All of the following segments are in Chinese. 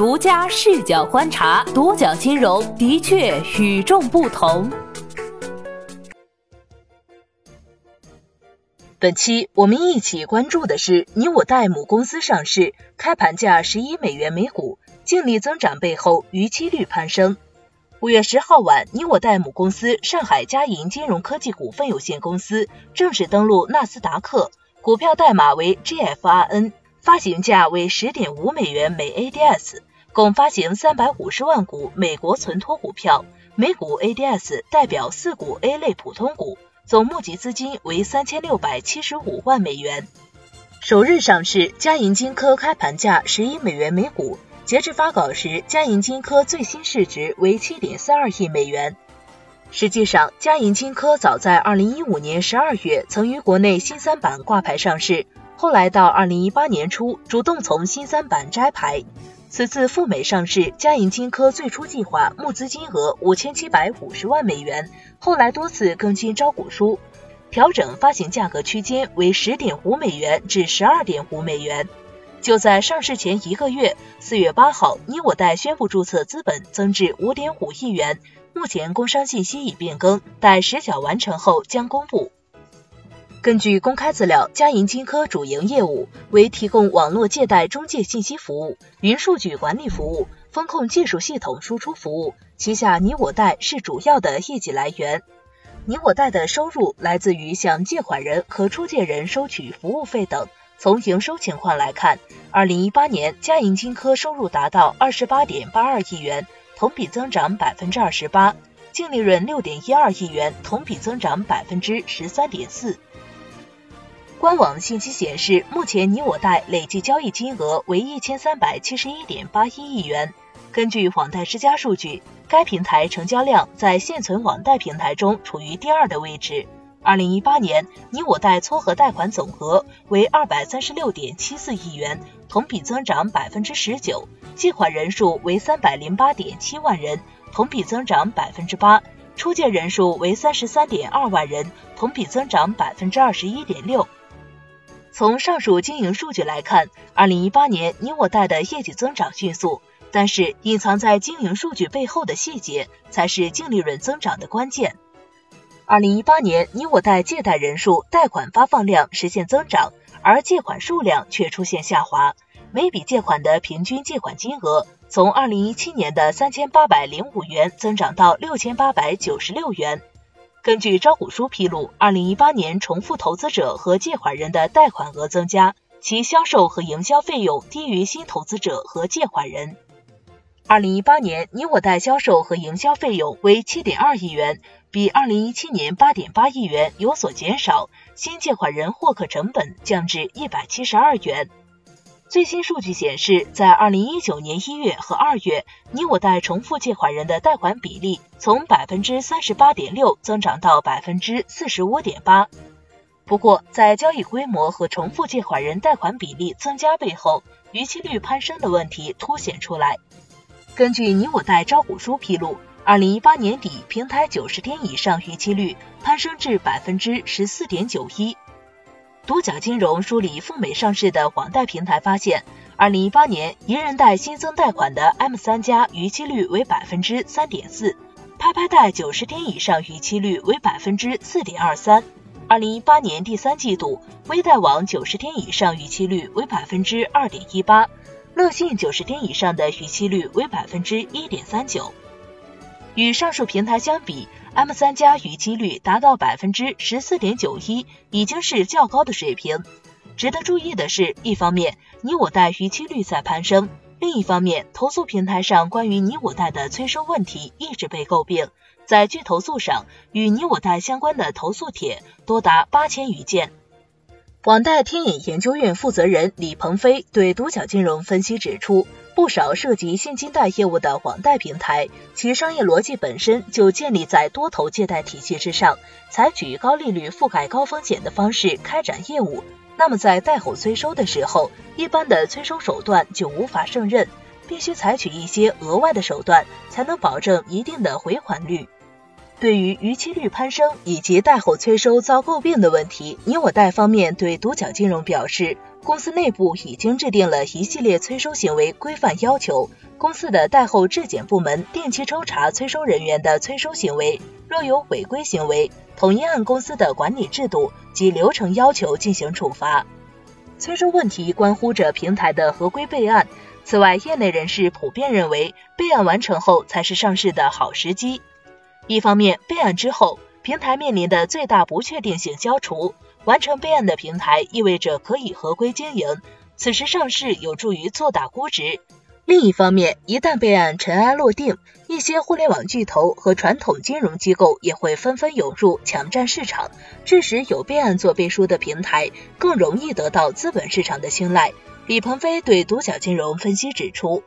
独家视角观察，独角金融的确与众不同。本期我们一起关注的是你我贷母公司上市，开盘价十一美元每股，净利增长背后逾期率攀升。五月十号晚，你我贷母公司上海嘉银金融科技股份有限公司正式登陆纳斯达克，股票代码为 GFRN，发行价为十点五美元每 ADS，共发行三百五十万股美国存托股票，每股 ADS 代表四股 A 类普通股。总募集资金为三千六百七十五万美元。首日上市，嘉银金科开盘价十一美元每股，截至发稿时，嘉银金科最新市值为七点三二亿美元。实际上，嘉银金科早在二零一五年十二月曾于国内新三板挂牌上市，后来到二零一八年初主动从新三板摘牌。此次赴美上市，嘉银金科最初计划募资金额五千七百五十万美元，后来多次更新招股书，调整发行价格区间为十点五美元至十二点五美元。就在上市前一个月，四月八号，你我贷宣布注册资本增至五点五亿元，目前工商信息已变更，待实缴完成后将公布。根据公开资料，嘉银金科主营业务为提供网络借贷中介信息服务、云数据管理服务、风控技术系统输出服务，旗下你我贷是主要的业绩来源。你我贷的收入来自于向借款人和出借人收取服务费等。从营收情况来看，二零一八年嘉银金科收入达到二十八点八二亿元，同比增长百分之二十八，净利润六点一二亿元，同比增长百分之十三点四。官网信息显示，目前你我贷累计交易金额为一千三百七十一点八一亿元。根据网贷之家数据，该平台成交量在现存网贷平台中处于第二的位置。二零一八年，你我贷撮合贷款总额为二百三十六点七四亿元，同比增长百分之十九；借款人数为三百零八点七万人，同比增长百分之八；出借人数为三十三点二万人，同比增长百分之二十一点六。从上述经营数据来看，二零一八年你我贷的业绩增长迅速，但是隐藏在经营数据背后的细节才是净利润增长的关键。二零一八年你我贷借贷人数、贷款发放量实现增长，而借款数量却出现下滑，每笔借款的平均借款金额从二零一七年的三千八百零五元增长到六千八百九十六元。根据招股书披露，二零一八年重复投资者和借款人的贷款额增加，其销售和营销费用低于新投资者和借款人。二零一八年，你我贷销售和营销费用为七点二亿元，比二零一七年八点八亿元有所减少，新借款人获客成本降至一百七十二元。最新数据显示，在二零一九年一月和二月，你我贷重复借款人的贷款比例从百分之三十八点六增长到百分之四十五点八。不过，在交易规模和重复借款人贷款比例增加背后，逾期率攀升的问题凸显出来。根据你我贷招股书披露，二零一八年底平台九十天以上逾期率攀升至百分之十四点九一。独角金融梳理赴美上市的网贷平台发现，二零一八年一人贷新增贷款的 M 三加逾期率为百分之三点四，拍拍贷九十天以上逾期率为百分之四点二三。二零一八年第三季度，微贷网九十天以上逾期率为百分之二点一八，乐信九十天以上的逾期率为百分之一点三九。与上述平台相比，M 三加逾期率达到百分之十四点九一，已经是较高的水平。值得注意的是，一方面你我贷逾期率在攀升，另一方面投诉平台上关于你我贷的催收问题一直被诟病。在拒投诉上，与你我贷相关的投诉帖多达八千余件。网贷天眼研究院负责人李鹏飞对独角金融分析指出。不少涉及现金贷业务的网贷平台，其商业逻辑本身就建立在多头借贷体系之上，采取高利率覆盖高风险的方式开展业务。那么在贷后催收的时候，一般的催收手段就无法胜任，必须采取一些额外的手段，才能保证一定的回款率。对于逾期率攀升以及贷后催收遭诟病的问题，你我贷方面对独角金融表示，公司内部已经制定了一系列催收行为规范要求，公司的贷后质检部门定期抽查催收人员的催收行为，若有违规行为，统一按公司的管理制度及流程要求进行处罚。催收问题关乎着平台的合规备案，此外，业内人士普遍认为，备案完成后才是上市的好时机。一方面，备案之后，平台面临的最大不确定性消除，完成备案的平台意味着可以合规经营，此时上市有助于做大估值。另一方面，一旦备案尘埃落定，一些互联网巨头和传统金融机构也会纷纷涌入抢占市场，致使有备案做背书的平台更容易得到资本市场的青睐。李鹏飞对独角金融分析指出。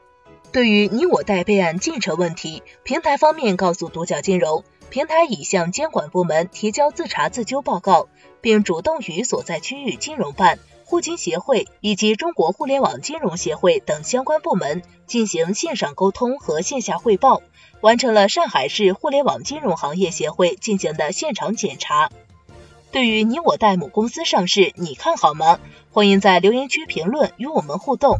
对于你我贷备案进程问题，平台方面告诉独角金融，平台已向监管部门提交自查自纠报告，并主动与所在区域金融办、互金协会以及中国互联网金融协会等相关部门进行线上沟通和线下汇报，完成了上海市互联网金融行业协会进行的现场检查。对于你我贷母公司上市，你看好吗？欢迎在留言区评论与我们互动。